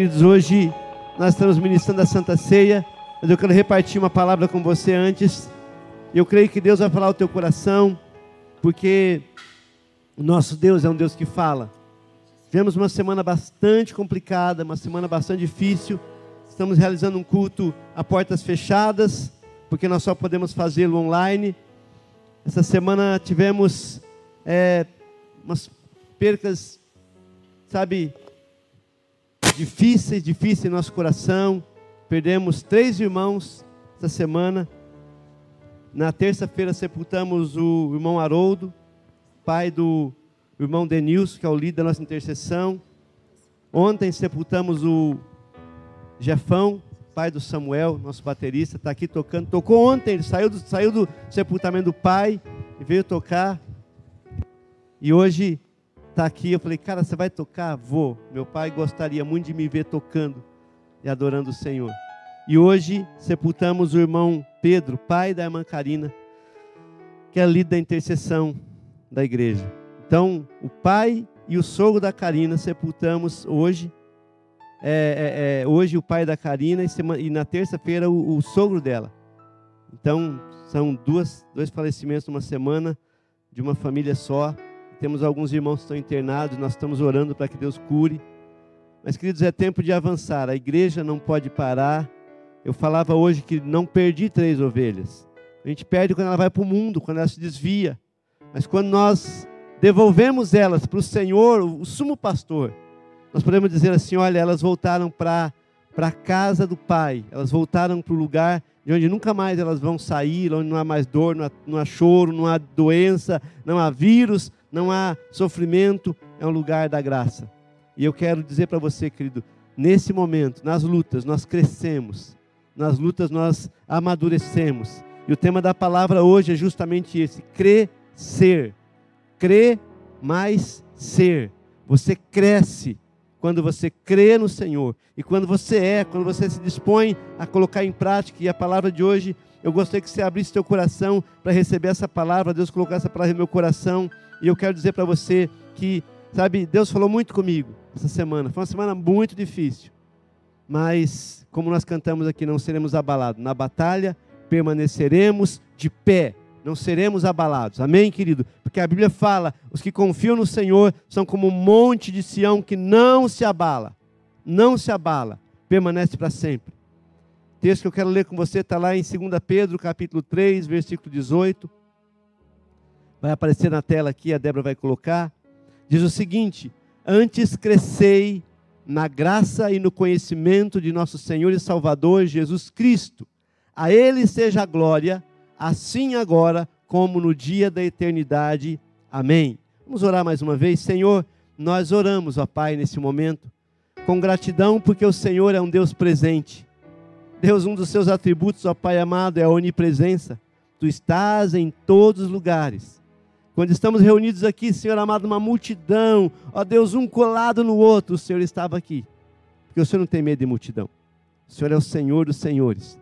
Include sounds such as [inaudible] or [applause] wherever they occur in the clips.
Queridos, hoje nós estamos ministrando a Santa Ceia, mas eu quero repartir uma palavra com você antes. Eu creio que Deus vai falar ao teu coração, porque o nosso Deus é um Deus que fala. Tivemos uma semana bastante complicada, uma semana bastante difícil. Estamos realizando um culto a portas fechadas, porque nós só podemos fazê-lo online. Essa semana tivemos é, umas percas, sabe, difíceis, difíceis em nosso coração. Perdemos três irmãos essa semana. Na terça-feira sepultamos o irmão Haroldo, pai do irmão Denilson, que é o líder da nossa intercessão. Ontem sepultamos o Jefão, pai do Samuel, nosso baterista, está aqui tocando. Tocou ontem, ele saiu do, saiu do sepultamento do pai e veio tocar. E hoje está aqui. Eu falei, cara, você vai tocar? Vou. Meu pai gostaria muito de me ver tocando e adorando o Senhor. E hoje sepultamos o irmão Pedro, pai da irmã Karina, que é líder da intercessão da igreja. Então, o pai e o sogro da Karina sepultamos hoje. É, é, é, hoje o pai da Karina e, semana, e na terça-feira o, o, sogro dela. Então, são duas, dois falecimentos numa semana de uma família só. Temos alguns irmãos que estão internados, nós estamos orando para que Deus cure. Mas, queridos, é tempo de avançar. A igreja não pode parar. Eu falava hoje que não perdi três ovelhas. A gente perde quando ela vai para o mundo, quando ela se desvia. Mas quando nós devolvemos elas para o Senhor, o sumo pastor, nós podemos dizer assim: olha, elas voltaram para a casa do Pai, elas voltaram para o lugar de onde nunca mais elas vão sair, onde não há mais dor, não há, não há choro, não há doença, não há vírus, não há sofrimento, é um lugar da graça. E eu quero dizer para você, querido, nesse momento, nas lutas, nós crescemos, nas lutas nós amadurecemos. E o tema da palavra hoje é justamente esse: crescer crer mais ser. Você cresce quando você crê no Senhor. E quando você é, quando você se dispõe a colocar em prática, e a palavra de hoje, eu gostaria que você abrisse seu coração para receber essa palavra, Deus colocou essa palavra no meu coração, e eu quero dizer para você que, sabe, Deus falou muito comigo essa semana. Foi uma semana muito difícil. Mas, como nós cantamos aqui, não seremos abalados. Na batalha permaneceremos de pé não seremos abalados. Amém, querido? Porque a Bíblia fala: os que confiam no Senhor são como um monte de Sião que não se abala. Não se abala, permanece para sempre. O texto que eu quero ler com você está lá em 2 Pedro, capítulo 3, versículo 18. Vai aparecer na tela aqui, a Débora vai colocar. Diz o seguinte: Antes crescei na graça e no conhecimento de nosso Senhor e Salvador Jesus Cristo. A Ele seja a glória assim agora como no dia da eternidade. Amém. Vamos orar mais uma vez. Senhor, nós oramos, ó Pai, nesse momento, com gratidão, porque o Senhor é um Deus presente. Deus, um dos seus atributos, ó Pai amado, é a onipresença. Tu estás em todos os lugares. Quando estamos reunidos aqui, Senhor amado, uma multidão, ó Deus, um colado no outro, o Senhor estava aqui. Porque o Senhor não tem medo de multidão. O Senhor é o Senhor dos senhores.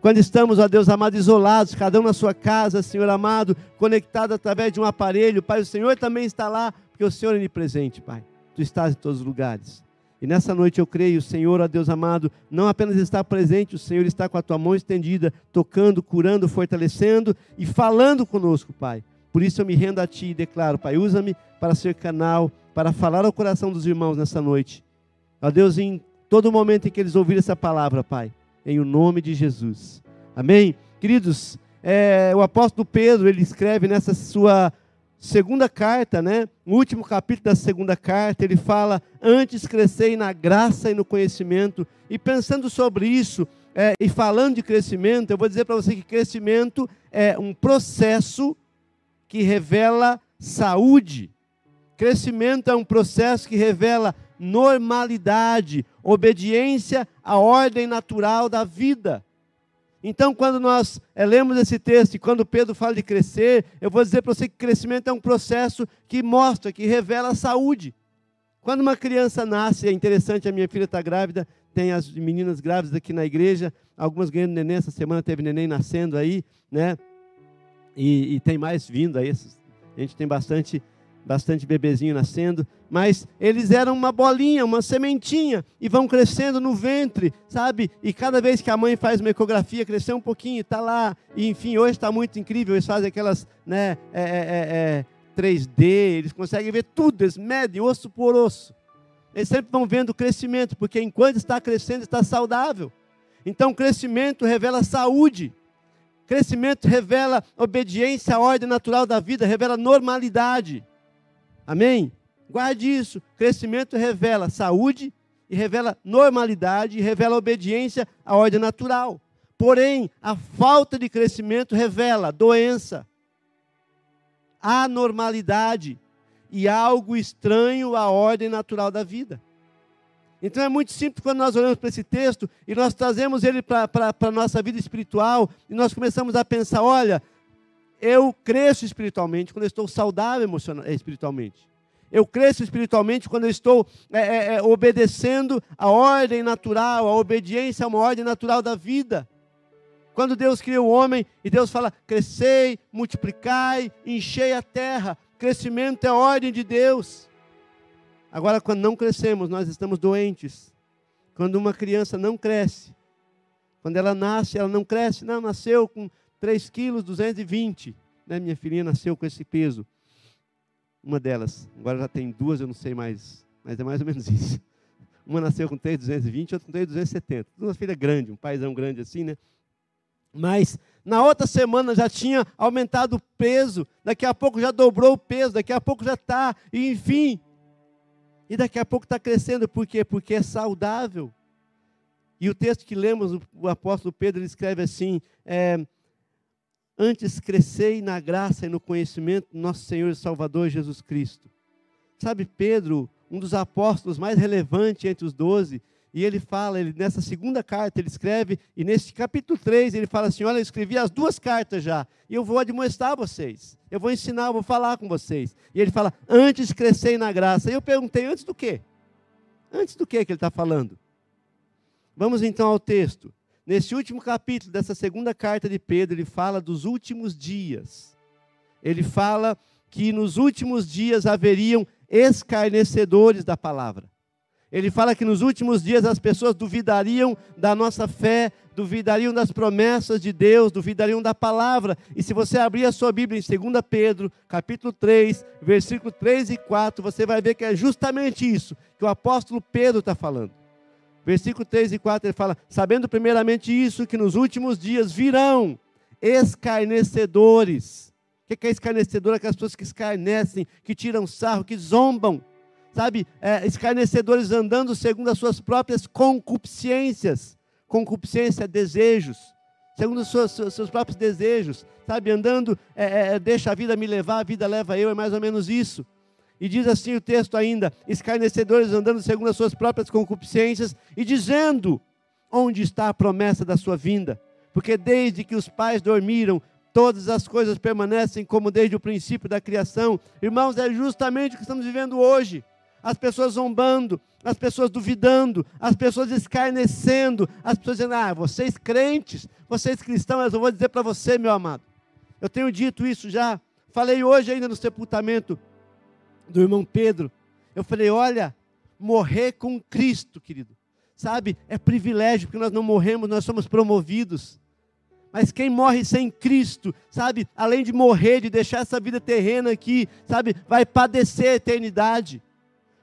Quando estamos, ó Deus amado, isolados, cada um na sua casa, Senhor amado, conectado através de um aparelho, Pai, o Senhor também está lá, porque o Senhor é onipresente, Pai. Tu estás em todos os lugares. E nessa noite eu creio, o Senhor, ó Deus amado, não apenas está presente, o Senhor está com a tua mão estendida, tocando, curando, fortalecendo e falando conosco, Pai. Por isso eu me rendo a Ti e declaro, Pai, usa-me para ser canal, para falar ao coração dos irmãos nessa noite. Ó Deus, em todo momento em que eles ouvirem essa palavra, Pai, em o nome de Jesus. Amém? Queridos, é, o apóstolo Pedro, ele escreve nessa sua segunda carta, né? No último capítulo da segunda carta, ele fala: Antes crescei na graça e no conhecimento. E pensando sobre isso, é, e falando de crescimento, eu vou dizer para você que crescimento é um processo que revela saúde. Crescimento é um processo que revela normalidade, obediência à ordem natural da vida. Então, quando nós é, lemos esse texto e quando Pedro fala de crescer, eu vou dizer para você que crescimento é um processo que mostra, que revela saúde. Quando uma criança nasce, é interessante, a minha filha está grávida, tem as meninas grávidas aqui na igreja, algumas ganhando neném, essa semana teve neném nascendo aí, né? E, e tem mais vindo aí, a gente tem bastante bastante bebezinho nascendo, mas eles eram uma bolinha, uma sementinha, e vão crescendo no ventre, sabe? E cada vez que a mãe faz uma ecografia, cresceu um pouquinho, está lá, e enfim, hoje está muito incrível, eles fazem aquelas, né, é, é, é, 3D, eles conseguem ver tudo, eles medem osso por osso. Eles sempre vão vendo o crescimento, porque enquanto está crescendo, está saudável. Então, crescimento revela saúde. Crescimento revela obediência à ordem natural da vida, revela normalidade. Amém? Guarde isso. Crescimento revela saúde e revela normalidade e revela obediência à ordem natural. Porém, a falta de crescimento revela doença, anormalidade e algo estranho à ordem natural da vida. Então é muito simples quando nós olhamos para esse texto e nós trazemos ele para a nossa vida espiritual e nós começamos a pensar: olha, eu cresço espiritualmente quando eu estou saudável eh, espiritualmente. Eu cresço espiritualmente quando eu estou é, é, obedecendo a ordem natural, a obediência a uma ordem natural da vida. Quando Deus cria o homem e Deus fala: crescei, multiplicai, enchei a terra. Crescimento é ordem de Deus. Agora, quando não crescemos, nós estamos doentes. Quando uma criança não cresce, quando ela nasce, ela não cresce, não, nasceu com 3 quilos 220. Né? Minha filhinha nasceu com esse peso. Uma delas. Agora já tem duas, eu não sei mais. Mas é mais ou menos [laughs] isso. Uma nasceu com 3,220, outra com 3,270. Duas filhas grandes, um paizão grande assim, né? Mas na outra semana já tinha aumentado o peso, daqui a pouco já dobrou o peso, daqui a pouco já está, enfim, e daqui a pouco está crescendo, por quê? Porque é saudável. E o texto que lemos, o apóstolo Pedro escreve assim: é, Antes crescei na graça e no conhecimento do nosso Senhor e Salvador Jesus Cristo. Sabe, Pedro, um dos apóstolos mais relevantes entre os doze, e ele fala, ele, nessa segunda carta, ele escreve, e nesse capítulo 3, ele fala assim: Olha, eu escrevi as duas cartas já, e eu vou admoestar vocês, eu vou ensinar, eu vou falar com vocês. E ele fala: Antes crescei na graça. E eu perguntei: Antes do quê? Antes do que que ele está falando? Vamos então ao texto. Nesse último capítulo dessa segunda carta de Pedro, ele fala dos últimos dias. Ele fala que nos últimos dias haveriam escarnecedores da palavra. Ele fala que nos últimos dias as pessoas duvidariam da nossa fé, duvidariam das promessas de Deus, duvidariam da palavra. E se você abrir a sua Bíblia em 2 Pedro, capítulo 3, versículo 3 e 4, você vai ver que é justamente isso que o apóstolo Pedro está falando. Versículo 3 e 4 ele fala: Sabendo primeiramente isso, que nos últimos dias virão escarnecedores. O que é escarnecedor? Aquelas pessoas que escarnecem, que tiram sarro, que zombam sabe, é, escarnecedores andando segundo as suas próprias concupiscências. Concupiscência, desejos. Segundo os seus, seus próprios desejos, sabe, andando, é, é, deixa a vida me levar, a vida leva eu, é mais ou menos isso. E diz assim o texto ainda: escarnecedores andando segundo as suas próprias concupiscências e dizendo: onde está a promessa da sua vinda? Porque desde que os pais dormiram, todas as coisas permanecem como desde o princípio da criação. Irmãos, é justamente o que estamos vivendo hoje as pessoas zombando, as pessoas duvidando, as pessoas escarnecendo, as pessoas dizendo: Ah, vocês crentes, vocês cristãos, eu vou dizer para você, meu amado. Eu tenho dito isso já. Falei hoje ainda no sepultamento do irmão Pedro. Eu falei: Olha, morrer com Cristo, querido. Sabe, é privilégio, porque nós não morremos, nós somos promovidos. Mas quem morre sem Cristo, sabe, além de morrer, de deixar essa vida terrena aqui, sabe, vai padecer a eternidade.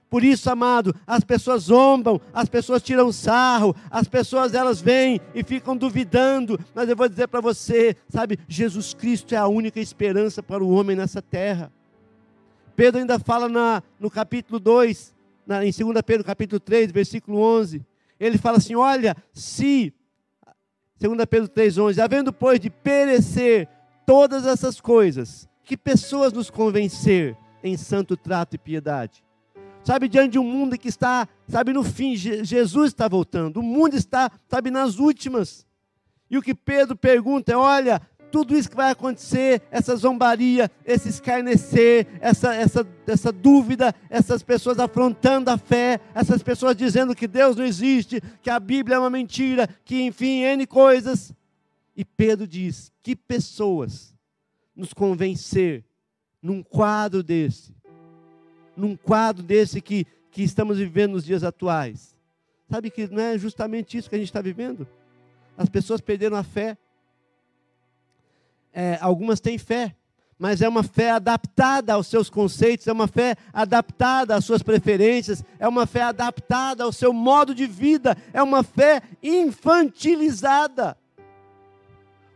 Por isso, amado, as pessoas zombam, as pessoas tiram sarro, as pessoas elas vêm e ficam duvidando, mas eu vou dizer para você, sabe, Jesus Cristo é a única esperança para o homem nessa terra. Pedro ainda fala na, no capítulo 2, na, em 2 Pedro capítulo 3, versículo 11, ele fala assim, olha, se, 2 Pedro 3, 11, havendo pois de perecer todas essas coisas, que pessoas nos convencer em santo trato e piedade? Sabe, diante de um mundo que está, sabe, no fim, Jesus está voltando, o mundo está, sabe, nas últimas. E o que Pedro pergunta é: olha, tudo isso que vai acontecer, essa zombaria, esse escarnecer, essa, essa, essa dúvida, essas pessoas afrontando a fé, essas pessoas dizendo que Deus não existe, que a Bíblia é uma mentira, que enfim, N coisas. E Pedro diz: que pessoas nos convencer num quadro desse num quadro desse que, que estamos vivendo nos dias atuais? Sabe que não é justamente isso que a gente está vivendo? As pessoas perderam a fé. É, algumas têm fé, mas é uma fé adaptada aos seus conceitos, é uma fé adaptada às suas preferências, é uma fé adaptada ao seu modo de vida, é uma fé infantilizada.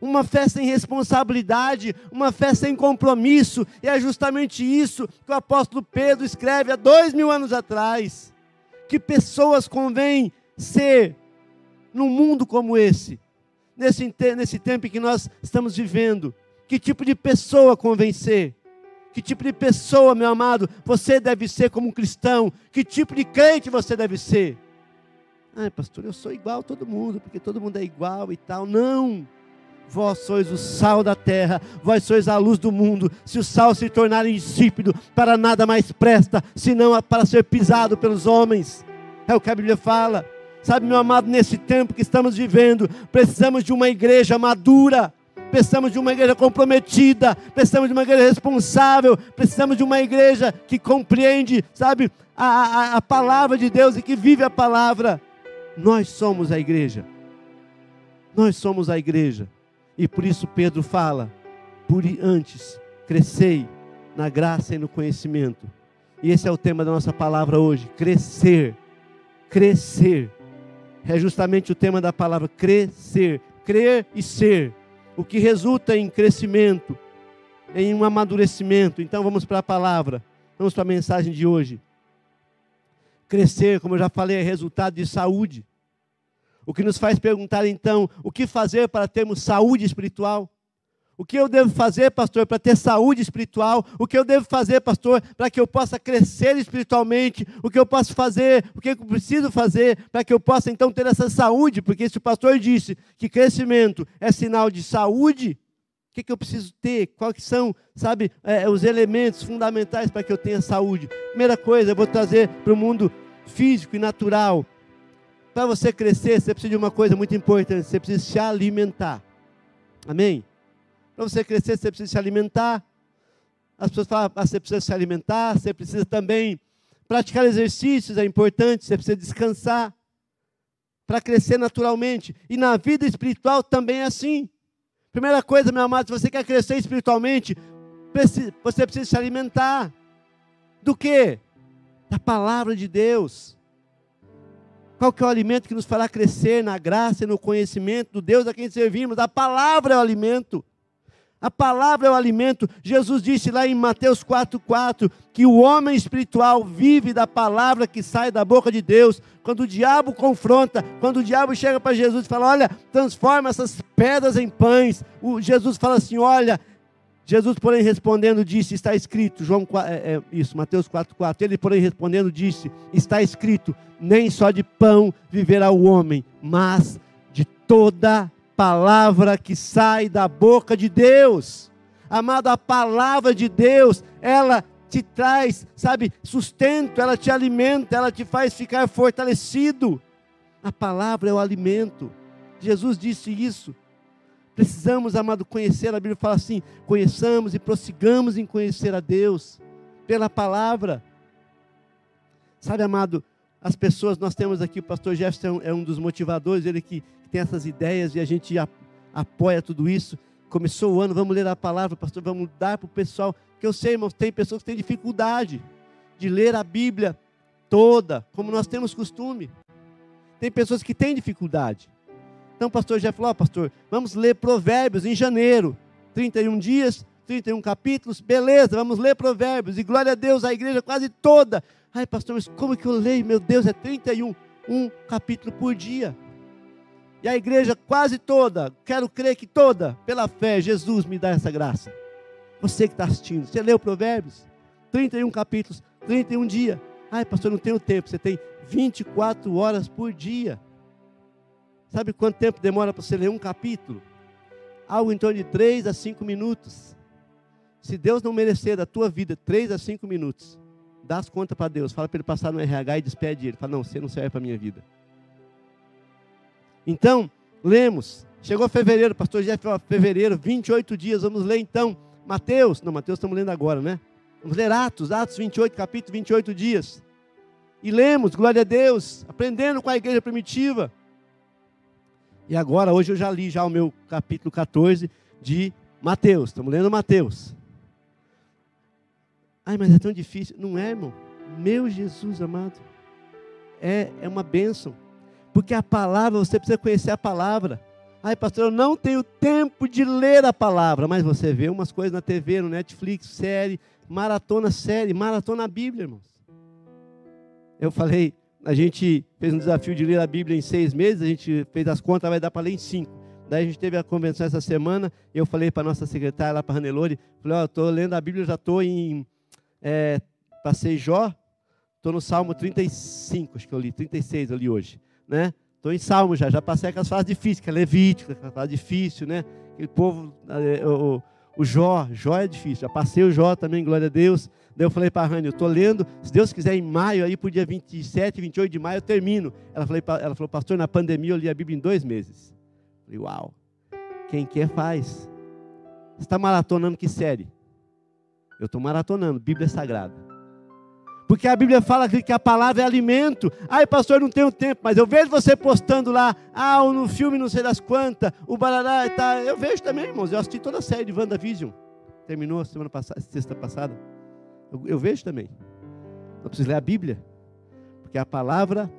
Uma fé sem responsabilidade, uma fé sem compromisso, e é justamente isso que o apóstolo Pedro escreve há dois mil anos atrás. Que pessoas convém ser num mundo como esse, nesse, nesse tempo em que nós estamos vivendo que tipo de pessoa convencer? Que tipo de pessoa, meu amado, você deve ser como um cristão? Que tipo de crente você deve ser? Ah, pastor, eu sou igual a todo mundo, porque todo mundo é igual e tal. Não! Vós sois o sal da terra, vós sois a luz do mundo. Se o sal se tornar insípido, para nada mais presta, senão para ser pisado pelos homens. É o que a Bíblia fala. Sabe, meu amado, nesse tempo que estamos vivendo, precisamos de uma igreja madura precisamos de uma igreja comprometida, precisamos de uma igreja responsável, precisamos de uma igreja que compreende, sabe, a, a, a palavra de Deus e que vive a palavra. Nós somos a igreja. Nós somos a igreja. E por isso Pedro fala: por antes, crescei na graça e no conhecimento. E esse é o tema da nossa palavra hoje: crescer. Crescer. É justamente o tema da palavra crescer, crer e ser o que resulta em crescimento, em um amadurecimento. Então vamos para a palavra, vamos para a mensagem de hoje. Crescer, como eu já falei, é resultado de saúde. O que nos faz perguntar então, o que fazer para termos saúde espiritual? O que eu devo fazer, pastor, para ter saúde espiritual? O que eu devo fazer, pastor, para que eu possa crescer espiritualmente? O que eu posso fazer? O que eu preciso fazer para que eu possa então ter essa saúde? Porque se o pastor disse que crescimento é sinal de saúde, o que, que eu preciso ter? Quais são, sabe, é, os elementos fundamentais para que eu tenha saúde? Primeira coisa, eu vou trazer para o mundo físico e natural. Para você crescer, você precisa de uma coisa muito importante: você precisa se alimentar. Amém? Para você crescer, você precisa se alimentar. As pessoas falam, ah, você precisa se alimentar, você precisa também praticar exercícios, é importante, você precisa descansar para crescer naturalmente. E na vida espiritual também é assim. Primeira coisa, meu amado, se você quer crescer espiritualmente, você precisa se alimentar. Do que? Da palavra de Deus. Qual que é o alimento que nos fará crescer na graça e no conhecimento do Deus a quem servimos? A palavra é o alimento. A palavra é o alimento. Jesus disse lá em Mateus 4,4 que o homem espiritual vive da palavra que sai da boca de Deus. Quando o diabo confronta, quando o diabo chega para Jesus e fala: Olha, transforma essas pedras em pães. O Jesus fala assim: Olha, Jesus, porém, respondendo, disse: Está escrito, João, é, é, isso, Mateus 4,4. Ele, porém, respondendo, disse: Está escrito, nem só de pão viverá o homem, mas de toda palavra que sai da boca de Deus. Amado, a palavra de Deus, ela te traz, sabe, sustento, ela te alimenta, ela te faz ficar fortalecido. A palavra é o alimento. Jesus disse isso. Precisamos, amado, conhecer. A Bíblia fala assim: conheçamos e prossigamos em conhecer a Deus pela palavra. Sabe, amado, as pessoas, nós temos aqui, o pastor Jefferson é um dos motivadores, ele que tem essas ideias e a gente apoia tudo isso. Começou o ano, vamos ler a palavra, pastor, vamos dar para o pessoal. Que eu sei, irmãos, tem pessoas que têm dificuldade de ler a Bíblia toda, como nós temos costume. Tem pessoas que têm dificuldade. Então, o pastor já falou, oh, pastor, vamos ler Provérbios em janeiro. 31 dias, 31 capítulos, beleza, vamos ler Provérbios. E glória a Deus, a igreja quase toda. Ai, pastor, mas como que eu leio? Meu Deus, é 31, um capítulo por dia. E a igreja quase toda, quero crer que toda, pela fé, Jesus me dá essa graça. Você que está assistindo, você leu Provérbios? 31 capítulos, 31 dias. Ai, pastor, não tenho tempo. Você tem 24 horas por dia. Sabe quanto tempo demora para você ler um capítulo? Algo em torno de 3 a 5 minutos. Se Deus não merecer da tua vida 3 a 5 minutos, dá as contas para Deus. Fala para ele passar no RH e despede ele. Fala, não, você não serve para a minha vida. Então, lemos. Chegou fevereiro, pastor Jeff, ó, fevereiro, 28 dias, vamos ler então. Mateus, não, Mateus estamos lendo agora, né? Vamos ler Atos, Atos 28, capítulo 28 dias. E lemos, glória a Deus, aprendendo com a igreja primitiva. E agora, hoje eu já li já o meu capítulo 14 de Mateus. Estamos lendo Mateus. Ai, mas é tão difícil. Não é, irmão. Meu Jesus amado. É, é uma bênção. Porque a palavra, você precisa conhecer a palavra. Ai, pastor, eu não tenho tempo de ler a palavra. Mas você vê umas coisas na TV, no Netflix, série, maratona série, maratona Bíblia, irmãos. Eu falei, a gente fez um desafio de ler a Bíblia em seis meses, a gente fez as contas, vai dar para ler em cinco. Daí a gente teve a convenção essa semana, eu falei para a nossa secretária lá para a Ranelore, falei, ó, oh, estou lendo a Bíblia, já estou em, é, passei Jó, estou no Salmo 35, acho que eu li, 36 eu li hoje, né? Estou em Salmo já, já passei aquelas fases difíceis, que é Levítico, aquela fase difícil, né? Aquele povo, é, o, o Jó, Jó é difícil, já passei o Jó também, glória a Deus. Daí eu falei para a Rani, eu estou lendo, se Deus quiser, em maio, aí o dia 27, 28 de maio, eu termino. Ela, falei, ela falou, pastor, na pandemia eu li a Bíblia em dois meses. Eu falei, uau, quem quer faz. Você está maratonando que série? Eu estou maratonando, Bíblia Sagrada. Porque a Bíblia fala que a palavra é alimento. Ai, pastor, não tenho tempo, mas eu vejo você postando lá, ah, no filme não sei das quantas, o barará, tá. Eu vejo também, irmãos. Eu assisti toda a série de WandaVision. Terminou semana passada, sexta passada. Eu, eu vejo também. Não preciso ler a Bíblia. Porque a palavra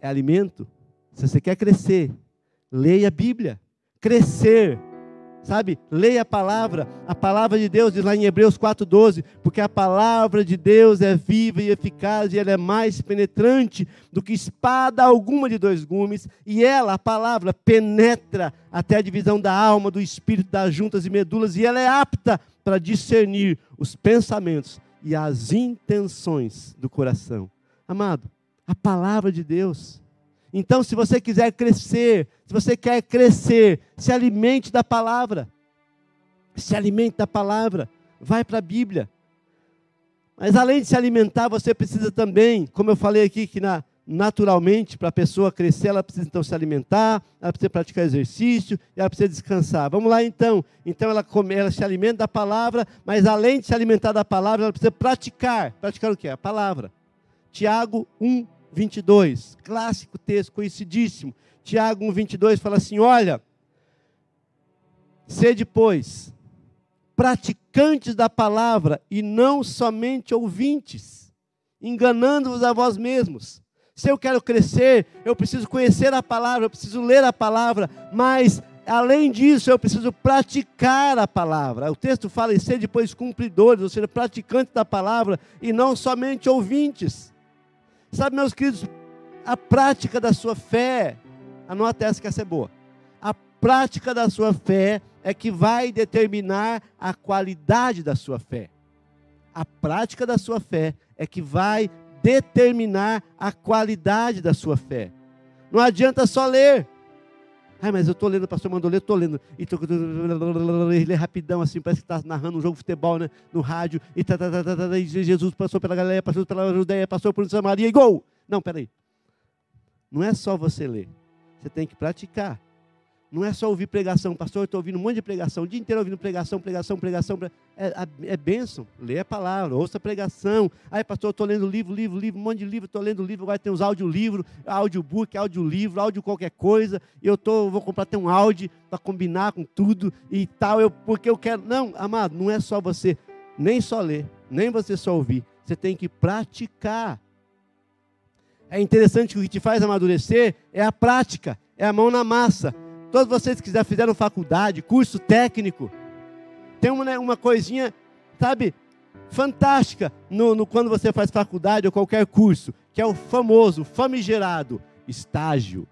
é alimento. Se você quer crescer, leia a Bíblia. Crescer sabe? Leia a palavra. A palavra de Deus diz lá em Hebreus 4:12, porque a palavra de Deus é viva e eficaz e ela é mais penetrante do que espada alguma de dois gumes, e ela, a palavra, penetra até a divisão da alma, do espírito, das juntas e medulas, e ela é apta para discernir os pensamentos e as intenções do coração. Amado, a palavra de Deus então, se você quiser crescer, se você quer crescer, se alimente da palavra. Se alimente da palavra. Vai para a Bíblia. Mas além de se alimentar, você precisa também, como eu falei aqui, que na, naturalmente, para a pessoa crescer, ela precisa então se alimentar, ela precisa praticar exercício, ela precisa descansar. Vamos lá então. Então ela, come, ela se alimenta da palavra, mas além de se alimentar da palavra, ela precisa praticar. Praticar o que? A palavra. Tiago 1, 22, clássico texto, conhecidíssimo. Tiago 1, 22 fala assim: Olha, sede, pois, praticantes da palavra e não somente ouvintes, enganando-vos a vós mesmos. Se eu quero crescer, eu preciso conhecer a palavra, eu preciso ler a palavra, mas além disso, eu preciso praticar a palavra. O texto fala em ser depois cumpridores, ou seja, praticantes da palavra e não somente ouvintes. Sabe, meus queridos, a prática da sua fé, anota essa que essa é boa. A prática da sua fé é que vai determinar a qualidade da sua fé. A prática da sua fé é que vai determinar a qualidade da sua fé. Não adianta só ler. Ai, mas eu estou lendo, pastor mandou ler, estou lendo. E tô, é rapidão, assim, parece que está narrando um jogo de futebol né, no rádio. E, tá, tá, tá, tá, tá, e Jesus passou pela Galileia, passou pela Judeia, passou por Samaria e gol! Não, peraí. Não é só você ler. Você tem que praticar. Não é só ouvir pregação, pastor, eu estou ouvindo um monte de pregação, o dia inteiro ouvindo pregação, pregação, pregação. É, é bênção, lê a palavra, ouça a pregação. Aí, pastor, eu estou lendo livro, livro, livro, um monte de livro, estou lendo livro, agora tem os audiolivros, audiobook, audiolivro, áudio qualquer coisa. Eu tô, vou comprar até um áudio para combinar com tudo e tal, eu, porque eu quero. Não, amado, não é só você, nem só ler, nem você só ouvir. Você tem que praticar. É interessante que o que te faz amadurecer é a prática, é a mão na massa. Todos vocês que já fizeram faculdade, curso técnico, tem uma, né, uma coisinha, sabe, fantástica no, no, quando você faz faculdade ou qualquer curso, que é o famoso, famigerado estágio.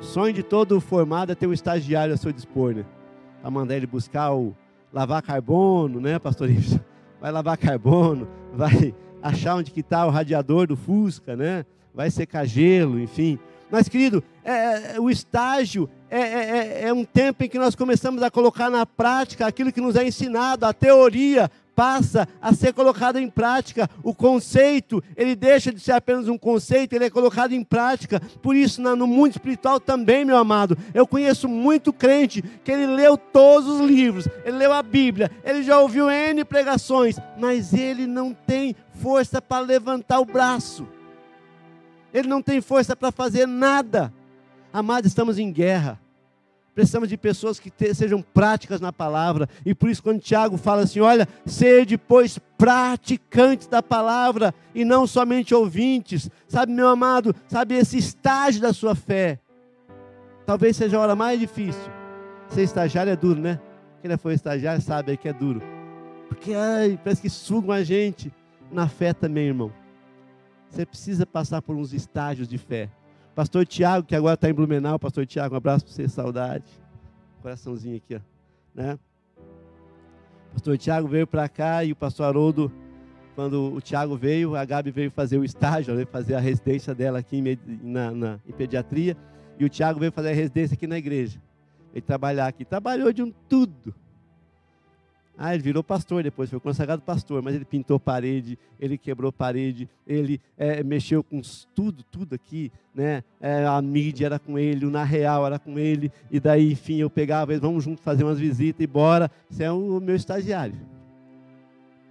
O sonho de todo formado é ter um estagiário a seu dispor, né? Para mandar ele buscar o lavar carbono, né, pastor? Vai lavar carbono, vai achar onde que está o radiador do Fusca, né? Vai secar gelo, enfim. Mas, querido, é, é, o estágio é, é, é, é, um tempo em que nós começamos a colocar na prática aquilo que nos é ensinado, a teoria, passa a ser colocado em prática. O conceito, ele deixa de ser apenas um conceito, ele é colocado em prática. Por isso, no mundo espiritual também, meu amado, eu conheço muito crente que ele leu todos os livros, ele leu a Bíblia, ele já ouviu N pregações, mas ele não tem força para levantar o braço. Ele não tem força para fazer nada. Amados, estamos em guerra. Precisamos de pessoas que te, sejam práticas na palavra. E por isso, quando Tiago fala assim: olha, sede, pois, praticantes da palavra e não somente ouvintes. Sabe, meu amado, sabe esse estágio da sua fé. Talvez seja a hora mais difícil. Ser estagiário é duro, né? Quem já foi estagiário sabe que é duro. Porque ai, parece que sugam a gente. Na fé também, irmão. Você precisa passar por uns estágios de fé. Pastor Tiago, que agora está em Blumenau, Pastor Tiago, um abraço para você, saudade. Coraçãozinho aqui, ó. Né? Pastor Tiago veio para cá e o pastor Haroldo, quando o Tiago veio, a Gabi veio fazer o estágio, veio fazer a residência dela aqui em, na, na, em pediatria, e o Tiago veio fazer a residência aqui na igreja. Ele trabalhar aqui, trabalhou de um tudo. Ah, ele virou pastor depois, foi consagrado pastor, mas ele pintou parede, ele quebrou parede, ele é, mexeu com tudo, tudo aqui, né? É, a mídia era com ele, o Na Real era com ele, e daí, enfim, eu pegava, vamos juntos fazer umas visitas e bora. Você é o meu estagiário.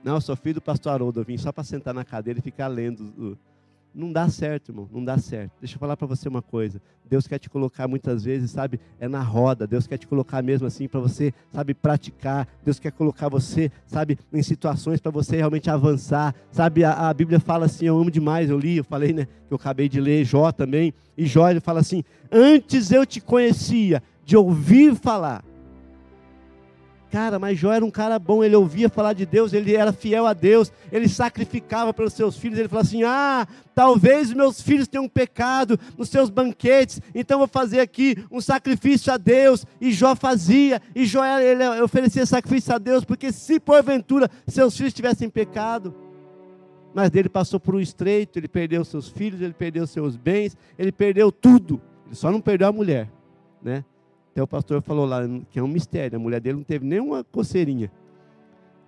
Não, eu sou filho do pastor Haroldo, eu vim só para sentar na cadeira e ficar lendo não dá certo, irmão, não dá certo. Deixa eu falar para você uma coisa. Deus quer te colocar muitas vezes, sabe, é na roda. Deus quer te colocar mesmo assim para você, sabe, praticar. Deus quer colocar você, sabe, em situações para você realmente avançar. Sabe, a, a, Bíblia fala assim, eu amo demais, eu li, eu falei, né, que eu acabei de ler Jó também. E Jó ele fala assim: "Antes eu te conhecia de ouvir falar, Cara, mas Jó era um cara bom, ele ouvia falar de Deus, ele era fiel a Deus, ele sacrificava pelos seus filhos, ele falava assim: ah, talvez meus filhos tenham pecado nos seus banquetes, então vou fazer aqui um sacrifício a Deus. E Jó fazia, e Jó ele oferecia sacrifício a Deus, porque se porventura seus filhos tivessem pecado, mas dele passou por um estreito, ele perdeu seus filhos, ele perdeu seus bens, ele perdeu tudo, ele só não perdeu a mulher, né? Até o pastor falou lá que é um mistério. A mulher dele não teve nenhuma coceirinha.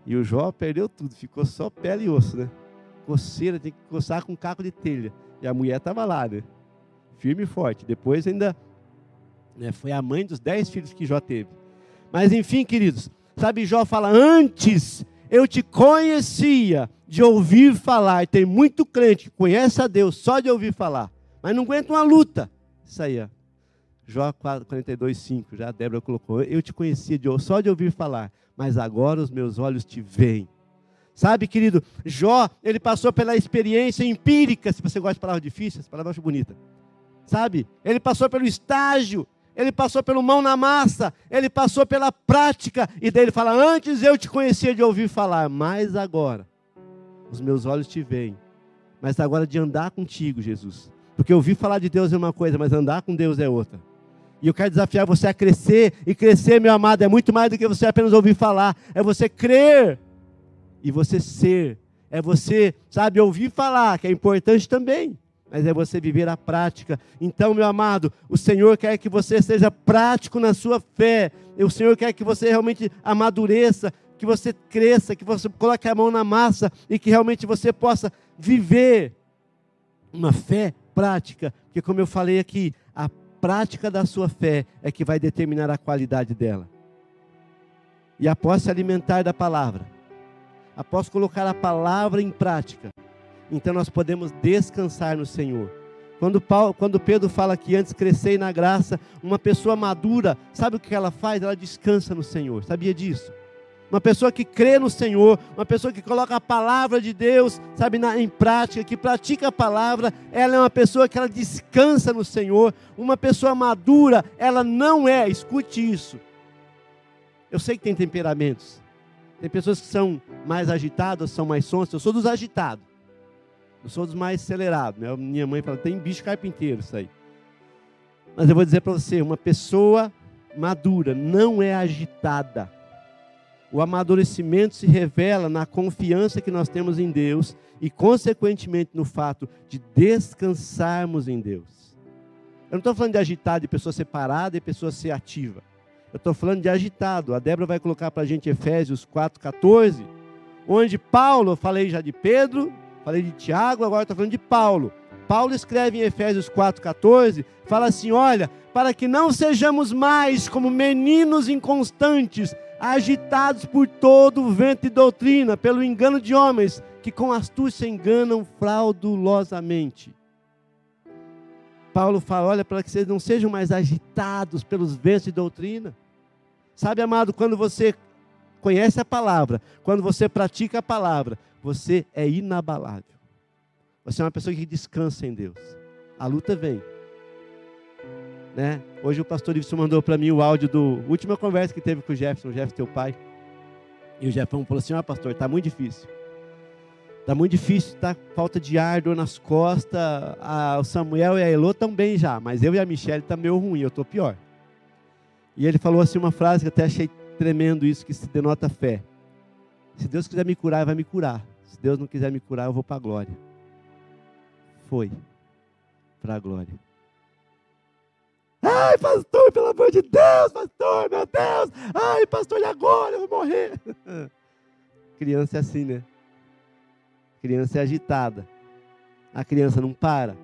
E o Jó perdeu tudo, ficou só pele e osso, né? Coceira, tem que coçar com caco de telha. E a mulher estava lá, né? Firme e forte. Depois ainda né, foi a mãe dos dez filhos que Jó teve. Mas enfim, queridos, sabe, Jó fala: Antes eu te conhecia de ouvir falar. E tem muito crente que conhece a Deus só de ouvir falar, mas não aguenta uma luta. Isso aí, ó. Jó 42, 5, já a Débora colocou. Eu te conhecia de, só de ouvir falar, mas agora os meus olhos te veem. Sabe, querido, Jó, ele passou pela experiência empírica, se você gosta de palavras difíceis, palavra acho bonita. Sabe? Ele passou pelo estágio, ele passou pelo mão na massa, ele passou pela prática, e daí ele fala: Antes eu te conhecia de ouvir falar, mas agora os meus olhos te veem. Mas agora de andar contigo, Jesus. Porque ouvir falar de Deus é uma coisa, mas andar com Deus é outra. E eu quero desafiar você a crescer. E crescer, meu amado, é muito mais do que você apenas ouvir falar. É você crer e você ser. É você, sabe, ouvir falar, que é importante também. Mas é você viver a prática. Então, meu amado, o Senhor quer que você seja prático na sua fé. O Senhor quer que você realmente amadureça, que você cresça, que você coloque a mão na massa e que realmente você possa viver uma fé prática. Porque, como eu falei aqui, a prática da sua fé é que vai determinar a qualidade dela. E após se alimentar da palavra, após colocar a palavra em prática, então nós podemos descansar no Senhor. Quando, Paulo, quando Pedro fala que antes crescei na graça, uma pessoa madura, sabe o que ela faz? Ela descansa no Senhor. Sabia disso? Uma pessoa que crê no Senhor, uma pessoa que coloca a palavra de Deus, sabe, na, em prática, que pratica a palavra, ela é uma pessoa que ela descansa no Senhor. Uma pessoa madura, ela não é, escute isso. Eu sei que tem temperamentos. Tem pessoas que são mais agitadas, são mais sonsas. Eu sou dos agitados. Eu sou dos mais acelerados. Minha mãe fala, tem bicho carpinteiro isso aí. Mas eu vou dizer para você, uma pessoa madura não é agitada o amadurecimento se revela na confiança que nós temos em Deus e, consequentemente, no fato de descansarmos em Deus. Eu não estou falando de agitado, de pessoa separada e pessoa ser ativa. Eu estou falando de agitado. A Débora vai colocar para a gente Efésios 4,14. onde Paulo, falei já de Pedro, falei de Tiago, agora estou falando de Paulo. Paulo escreve em Efésios 4,14, fala assim: olha, para que não sejamos mais como meninos inconstantes, agitados por todo o vento de doutrina, pelo engano de homens, que com astúcia enganam fraudulosamente. Paulo fala: olha, para que vocês não sejam mais agitados pelos ventos de doutrina. Sabe, amado, quando você conhece a palavra, quando você pratica a palavra, você é inabalável. Você é uma pessoa que descansa em Deus. A luta vem. Né? Hoje o pastor Iveson mandou para mim o áudio do última conversa que teve com o Jefferson, o Jefferson teu pai. E o Jefferson falou assim: "Ah, pastor, está muito difícil. Está muito difícil, está falta de ar, dor nas costas. Ah, o Samuel e a Elô estão bem já, mas eu e a Michelle tá meio ruim, eu estou pior. E ele falou assim uma frase que até achei tremendo isso, que se denota fé. Se Deus quiser me curar, vai me curar. Se Deus não quiser me curar, eu vou para a glória. Foi para a glória. Ai, pastor, pelo amor de Deus, pastor, meu Deus. Ai, pastor, e agora? Eu vou morrer. [laughs] Criança é assim, né? Criança é agitada. A criança não para.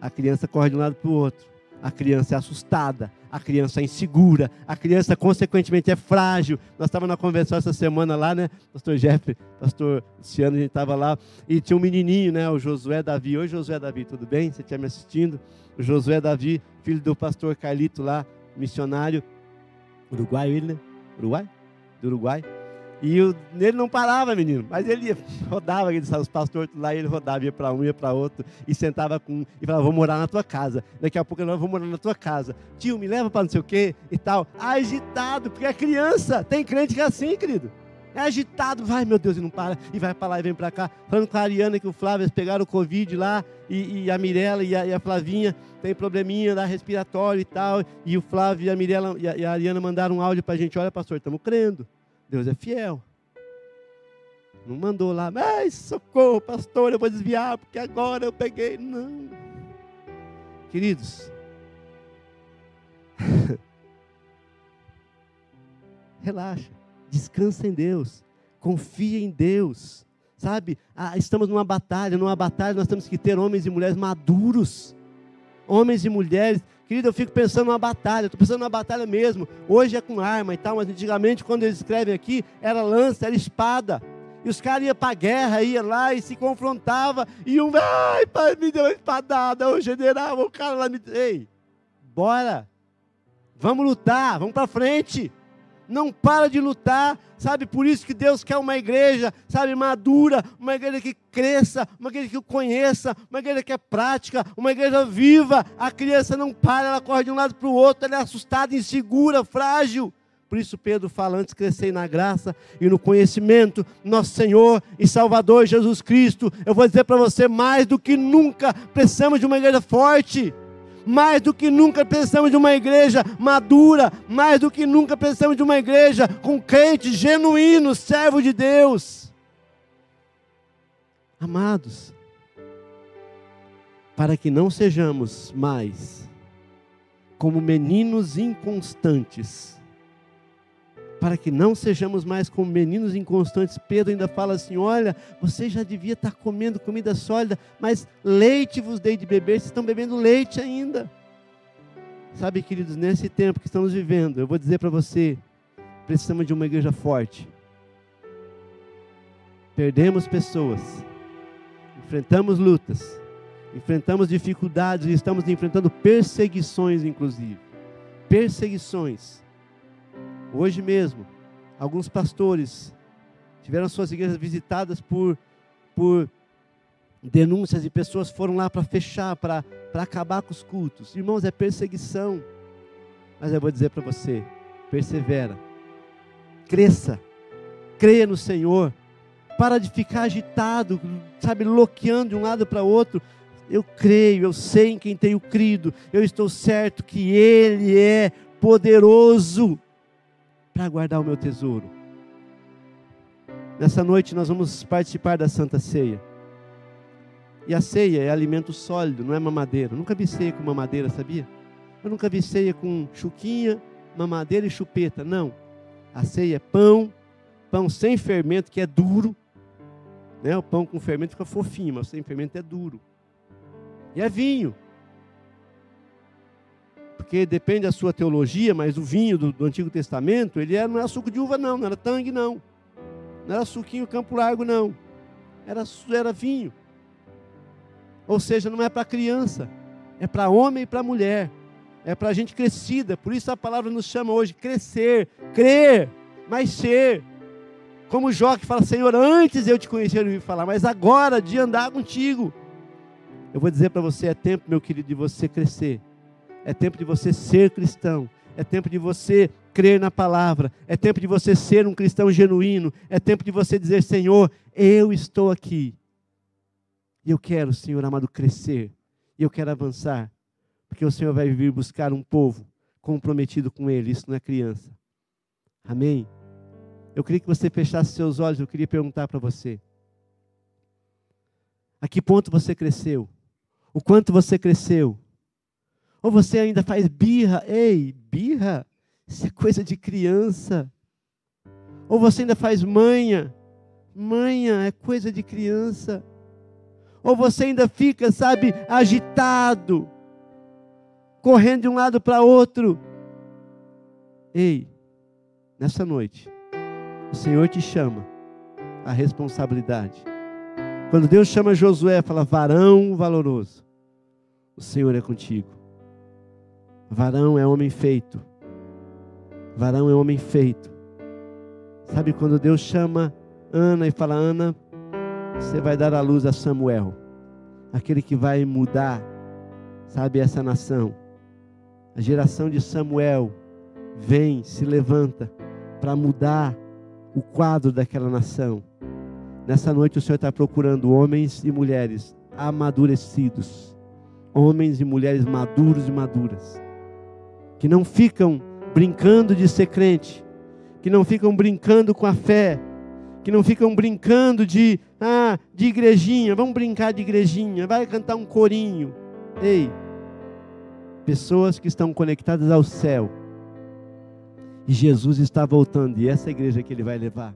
A criança corre de um lado para o outro. A criança é assustada. A criança é insegura. A criança, consequentemente, é frágil. Nós estávamos na convenção essa semana lá, né? Pastor Jeff, pastor Luciano, a gente estava lá. E tinha um menininho, né? O Josué Davi. Oi, Josué Davi, tudo bem? Você estiver me assistindo? O Josué Davi, filho do pastor Carlito lá, missionário. Uruguai, ele, né? Uruguai? Do Uruguai. E o, ele não parava, menino, mas ele [laughs] rodava, os pastores lá, ele rodava, ia para um, ia para outro, e sentava com um, e falava, vou morar na tua casa. Daqui a pouco eu vou morar na tua casa. Tio, me leva para não sei o quê e tal. Agitado, porque é criança. Tem crente que é assim, querido. É agitado, vai, meu Deus, e não para, e vai para lá e vem para cá. Falando com a Ariana que o Flávio, eles pegaram o Covid lá, e, e a Mirella e e a, Flavinha tem probleminha lá respiratório e tal. E o Flávio e a Mirella e e a Ariana mandaram um áudio para a gente: olha, pastor, estamos crendo. Deus é fiel. Não mandou lá, mas socorro, pastor, eu vou desviar, porque agora eu peguei. Não. Queridos, [laughs] relaxa, descansa em Deus, confia em Deus, sabe? Ah, estamos numa batalha, numa batalha nós temos que ter homens e mulheres maduros, homens e mulheres Querido, eu fico pensando numa batalha, estou pensando numa batalha mesmo. Hoje é com arma e tal, mas antigamente, quando eles escrevem aqui, era lança, era espada. E os caras iam para a guerra, iam lá e se confrontavam. E um, ai, pai, me deu uma espadada, o general, o cara lá me. Ei, bora, vamos lutar, vamos para frente não para de lutar, sabe? Por isso que Deus quer uma igreja, sabe, madura, uma igreja que cresça, uma igreja que o conheça, uma igreja que é prática, uma igreja viva. A criança não para, ela corre de um lado para o outro, ela é assustada, insegura, frágil. Por isso Pedro fala antes crescer na graça e no conhecimento nosso Senhor e Salvador Jesus Cristo. Eu vou dizer para você mais do que nunca precisamos de uma igreja forte mais do que nunca precisamos de uma igreja madura, mais do que nunca precisamos de uma igreja com crentes genuínos, servos de Deus. Amados, para que não sejamos mais como meninos inconstantes, para que não sejamos mais como meninos inconstantes. Pedro ainda fala assim: Olha, você já devia estar comendo comida sólida, mas leite vos dei de beber, vocês estão bebendo leite ainda. Sabe, queridos, nesse tempo que estamos vivendo, eu vou dizer para você: precisamos de uma igreja forte. Perdemos pessoas, enfrentamos lutas, enfrentamos dificuldades e estamos enfrentando perseguições, inclusive. Perseguições Hoje mesmo, alguns pastores tiveram suas igrejas visitadas por, por denúncias e pessoas foram lá para fechar, para acabar com os cultos. Irmãos, é perseguição. Mas eu vou dizer para você: persevera, cresça, creia no Senhor, para de ficar agitado, sabe, loqueando de um lado para outro. Eu creio, eu sei em quem tenho crido, eu estou certo que Ele é poderoso para guardar o meu tesouro. Nessa noite nós vamos participar da Santa Ceia. E a ceia é alimento sólido, não é mamadeira. Eu nunca vi ceia com mamadeira, sabia? Eu nunca vi ceia com chuquinha, mamadeira e chupeta. Não. A ceia é pão, pão sem fermento, que é duro, Né? O pão com fermento fica fofinho, mas sem fermento é duro. E é vinho. Porque depende da sua teologia, mas o vinho do, do Antigo Testamento, ele era, não era suco de uva, não, não era tangue, não. Não era suquinho campo largo, não. Era, era vinho. Ou seja, não é para criança, é para homem e para mulher. É para gente crescida. Por isso a palavra nos chama hoje crescer, crer, mas ser. Como Jó que fala, Senhor, antes eu te conhecer, ouvi falar, mas agora de andar contigo. Eu vou dizer para você, é tempo, meu querido, de você crescer. É tempo de você ser cristão. É tempo de você crer na palavra. É tempo de você ser um cristão genuíno. É tempo de você dizer, Senhor, eu estou aqui. E eu quero, Senhor amado, crescer. E eu quero avançar. Porque o Senhor vai vir buscar um povo comprometido com Ele. Isso não é criança. Amém? Eu queria que você fechasse seus olhos. Eu queria perguntar para você: a que ponto você cresceu? O quanto você cresceu? Ou você ainda faz birra? Ei, birra? Isso é coisa de criança. Ou você ainda faz manha? Manha é coisa de criança. Ou você ainda fica, sabe, agitado, correndo de um lado para outro. Ei, nessa noite, o Senhor te chama a responsabilidade. Quando Deus chama Josué, fala: varão valoroso, o Senhor é contigo. Varão é homem feito. Varão é homem feito. Sabe quando Deus chama Ana e fala: Ana, você vai dar a luz a Samuel, aquele que vai mudar, sabe, essa nação. A geração de Samuel vem, se levanta para mudar o quadro daquela nação. Nessa noite o Senhor está procurando homens e mulheres amadurecidos, homens e mulheres maduros e maduras, que não ficam brincando de ser crente, que não ficam brincando com a fé, que não ficam brincando de ah, de igrejinha, vamos brincar de igrejinha, vai cantar um corinho. Ei, pessoas que estão conectadas ao céu. E Jesus está voltando, e essa é igreja que ele vai levar.